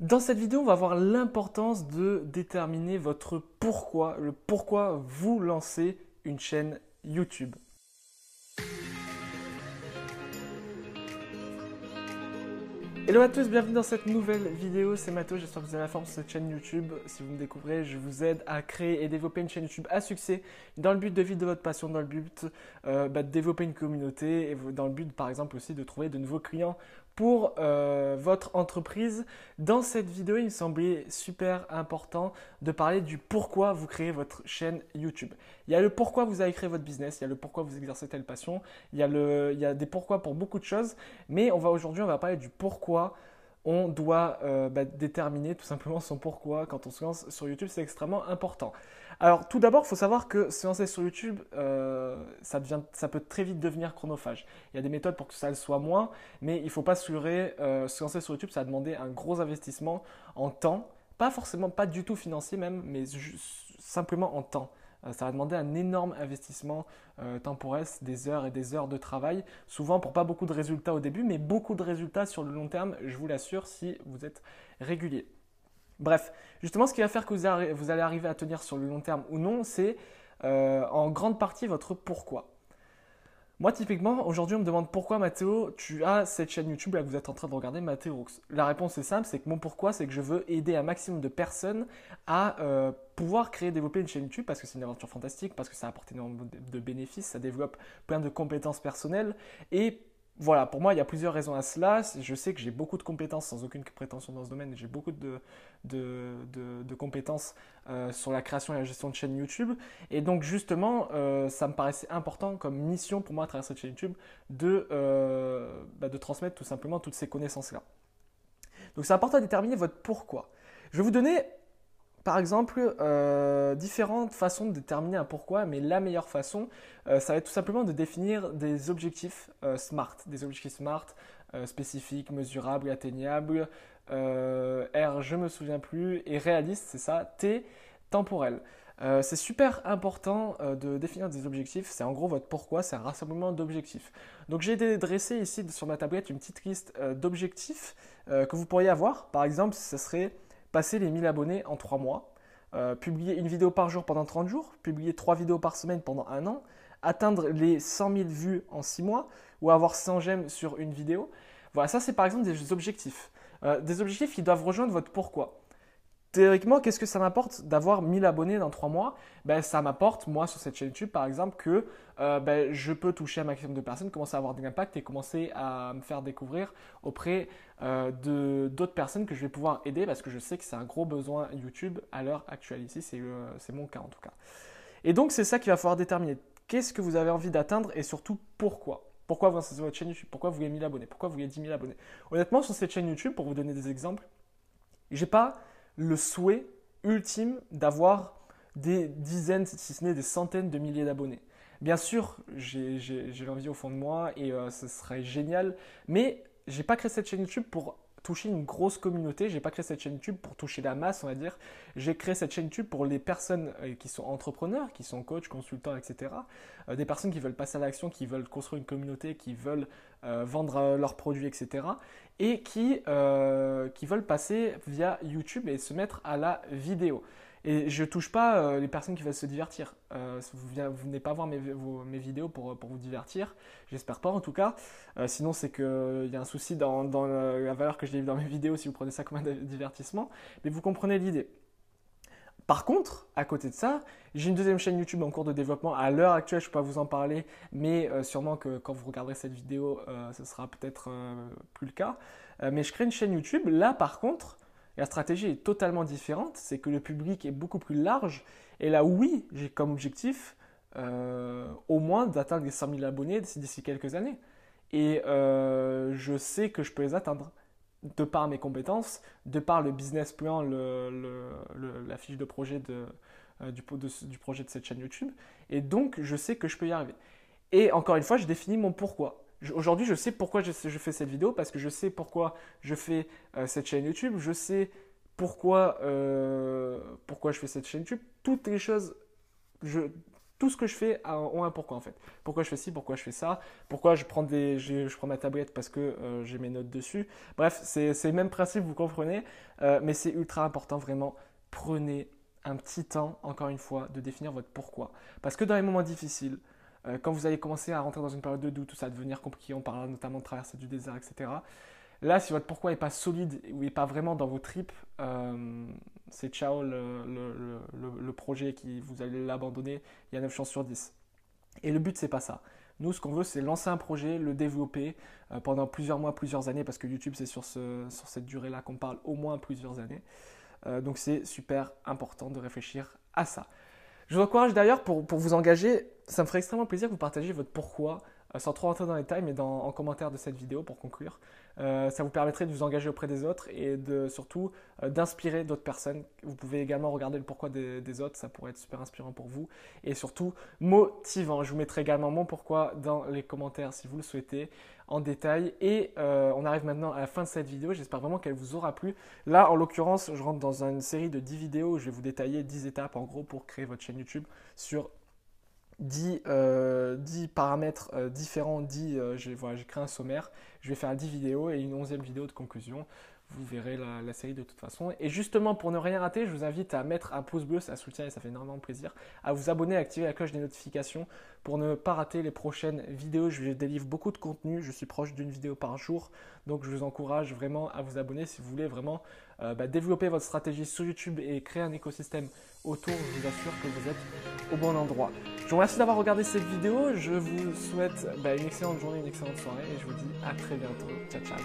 Dans cette vidéo, on va voir l'importance de déterminer votre pourquoi, le pourquoi vous lancez une chaîne YouTube. Hello à tous, bienvenue dans cette nouvelle vidéo, c'est Mato, j'espère que vous avez la forme sur cette chaîne YouTube. Si vous me découvrez, je vous aide à créer et développer une chaîne YouTube à succès dans le but de vivre de votre passion, dans le but euh, bah, de développer une communauté et dans le but par exemple aussi de trouver de nouveaux clients pour euh, votre entreprise. Dans cette vidéo, il me semblait super important de parler du pourquoi vous créez votre chaîne YouTube. Il y a le pourquoi vous avez créé votre business, il y a le pourquoi vous exercez telle passion, il y a, le, il y a des pourquoi pour beaucoup de choses, mais on va aujourd'hui, on va parler du pourquoi on doit euh, bah, déterminer tout simplement son pourquoi quand on se lance sur YouTube. C'est extrêmement important. Alors tout d'abord, il faut savoir que se lancer sur YouTube, euh, ça, peut très vite devenir chronophage. Il y a des méthodes pour que ça le soit moins, mais il ne faut pas se leurrer. Se lancer sur YouTube, ça a demandé un gros investissement en temps, pas forcément, pas du tout financier même, mais simplement en temps. Euh, ça va demander un énorme investissement euh, temporel, des heures et des heures de travail, souvent pour pas beaucoup de résultats au début, mais beaucoup de résultats sur le long terme, je vous l'assure, si vous êtes régulier. Bref, justement, ce qui va faire que vous, allez arriver à tenir sur le long terme ou non, c'est euh, en grande partie votre pourquoi. Moi, typiquement, aujourd'hui, on me demande pourquoi, Mathéo, tu as cette chaîne YouTube là que vous êtes en train de regarder, Mathéo La réponse est simple, c'est que mon pourquoi, c'est que je veux aider un maximum de personnes à euh, pouvoir créer, développer une chaîne YouTube parce que c'est une aventure fantastique, parce que ça apporte énormément de bénéfices, ça développe plein de compétences personnelles et voilà, pour moi, il y a plusieurs raisons à cela. Je sais que j'ai beaucoup de compétences, sans aucune prétention dans ce domaine, j'ai beaucoup de, compétences euh, sur la création et la gestion de chaîne YouTube. Et donc, justement, euh, ça me paraissait important comme mission pour moi à travers cette chaîne YouTube euh, bah, de transmettre tout simplement toutes ces connaissances-là. Donc, c'est important de déterminer votre pourquoi. Je vais vous donner par exemple, euh, différentes façons de déterminer un pourquoi, mais la meilleure façon, euh, ça va être tout simplement de définir des objectifs euh, SMART, des objectifs SMART spécifiques, mesurables, atteignables, R, je me souviens plus, et réaliste, c'est ça, T, temporel. c'est super important de définir des objectifs. C'est en gros votre pourquoi, c'est un rassemblement d'objectifs. Donc j'ai dressé ici sur ma tablette une petite liste d'objectifs que vous pourriez avoir. Par exemple, ce serait passer les 1000 abonnés en 3 mois, euh, publier une vidéo par jour pendant 30 jours, publier 3 vidéos par semaine pendant un an, atteindre les 100 000 vues en 6 mois ou avoir 100 j'aime sur une vidéo. Voilà, ça c'est par exemple des objectifs. Euh, des objectifs qui doivent rejoindre votre pourquoi. Théoriquement, qu'est-ce que ça m'apporte d'avoir 1000 abonnés dans 3 mois? Ben, Ça m'apporte, moi, sur cette chaîne YouTube, par exemple, que euh, ben, je peux toucher un maximum de personnes, commencer à avoir de l'impact et commencer à me faire découvrir auprès euh, d'autres personnes que je vais pouvoir aider parce que je sais que c'est un gros besoin YouTube à l'heure actuelle. Ici, c'est mon cas en tout cas. Et donc, c'est ça qu'il va falloir déterminer. Qu'est-ce que vous avez envie d'atteindre et surtout pourquoi? Pourquoi vous lancez votre chaîne YouTube? Pourquoi vous voulez 1000 abonnés? Pourquoi vous voulez 10 000 abonnés? Honnêtement, sur cette chaîne YouTube, pour vous donner des exemples, j'ai pas le souhait ultime d'avoir des dizaines, si ce n'est des centaines de milliers d'abonnés. Bien sûr, j'ai l'envie au fond de moi et euh, ce serait génial, mais j'ai pas créé cette chaîne YouTube pour toucher une grosse communauté. J'ai pas créé cette chaîne YouTube pour toucher la masse, on va dire. J'ai créé cette chaîne YouTube pour les personnes euh, qui sont entrepreneurs, qui sont coachs, consultants, etc. Euh, des personnes qui veulent passer à l'action, qui veulent construire une communauté, qui veulent euh, vendre leurs produits, etc. Et qui, qui veulent passer via YouTube et se mettre à la vidéo. Et je touche pas euh, les personnes qui veulent se divertir. Euh, vous, ne venez pas voir mes, vidéos pour, pour, vous divertir. J'espère pas en tout cas. Euh, sinon, c'est qu'il y a un souci dans, la valeur que je délivre dans mes vidéos si vous prenez ça comme un divertissement. Mais vous comprenez l'idée. Par contre, à côté de ça, j'ai une deuxième chaîne YouTube en cours de développement. À l'heure actuelle, je ne peux pas vous en parler, mais sûrement que quand vous regarderez cette vidéo, ce sera peut-être plus le cas. mais je crée une chaîne YouTube. Là, par contre, la stratégie est totalement différente, c'est que le public est beaucoup plus large. Et là, oui, j'ai comme objectif euh, au moins d'atteindre les 100 000 abonnés d'ici quelques années. Et euh, je sais que je peux les atteindre de par mes compétences, de par le business plan, la fiche de projet euh, du, du projet de cette chaîne YouTube. Et donc, je sais que je peux y arriver. Et encore une fois, je définis mon pourquoi. Aujourd'hui, je sais pourquoi je, fais cette vidéo parce que je sais pourquoi je fais euh, cette chaîne YouTube. Je sais pourquoi, euh, pourquoi je fais cette chaîne YouTube. Toutes les choses, tout ce que je fais a un pourquoi en fait. Pourquoi je fais ci, pourquoi je fais ça, pourquoi je prends, des, je, prends ma tablette parce que euh, j'ai mes notes dessus. Bref, c'est le même principe, vous comprenez, mais c'est ultra important vraiment. Prenez un petit temps, encore une fois, de définir votre pourquoi. Parce que dans les moments difficiles, euh, quand vous allez commencer à rentrer dans une période de doute, tout ça va devenir compliqué, on parlera notamment de traverser du désert, etc. Là, si votre pourquoi n'est pas solide ou n'est pas vraiment dans vos tripes, euh, c'est ciao le, projet qui vous allez l'abandonner. Il y a 9 chances sur 10. Et le but, c'est pas ça. Nous, ce qu'on veut, c'est lancer un projet, le développer euh, pendant plusieurs mois, plusieurs années, parce que YouTube, c'est sur, ce, sur cette durée-là qu'on parle au moins plusieurs années. Donc, c'est super important de réfléchir à ça. Je vous encourage d'ailleurs pour vous engager. Ça me ferait extrêmement plaisir que vous partagiez votre pourquoi euh, sans trop rentrer dans les détails, mais dans, en commentaire de cette vidéo pour conclure. Euh, ça vous permettrait de vous engager auprès des autres et de surtout euh, d'inspirer d'autres personnes. Vous pouvez également regarder le pourquoi des, autres, ça pourrait être super inspirant pour vous et surtout motivant. Je vous mettrai également mon pourquoi dans les commentaires si vous le souhaitez en détail. Et on arrive maintenant à la fin de cette vidéo. J'espère vraiment qu'elle vous aura plu. Là, en l'occurrence, je rentre dans une série de 10 vidéos où je vais vous détailler 10 étapes en gros pour créer votre chaîne YouTube sur 10, euh, paramètres euh, différents, 10, euh, j'ai créé un sommaire, je vais faire 10 vidéos et une onzième vidéo de conclusion. Vous verrez la, série de toute façon. Et justement, pour ne rien rater, je vous invite à mettre un pouce bleu, ça soutient et ça fait énormément plaisir. À vous abonner, à activer la cloche des notifications pour ne pas rater les prochaines vidéos. Je délivre beaucoup de contenu, je suis proche d'une vidéo par jour. Donc je vous encourage vraiment à vous abonner si vous voulez vraiment bah, développer votre stratégie sur YouTube et créer un écosystème autour. Je vous assure que vous êtes au bon endroit. Je vous remercie d'avoir regardé cette vidéo. Je vous souhaite bah, une excellente journée, une excellente soirée et je vous dis à très bientôt. Ciao, ciao.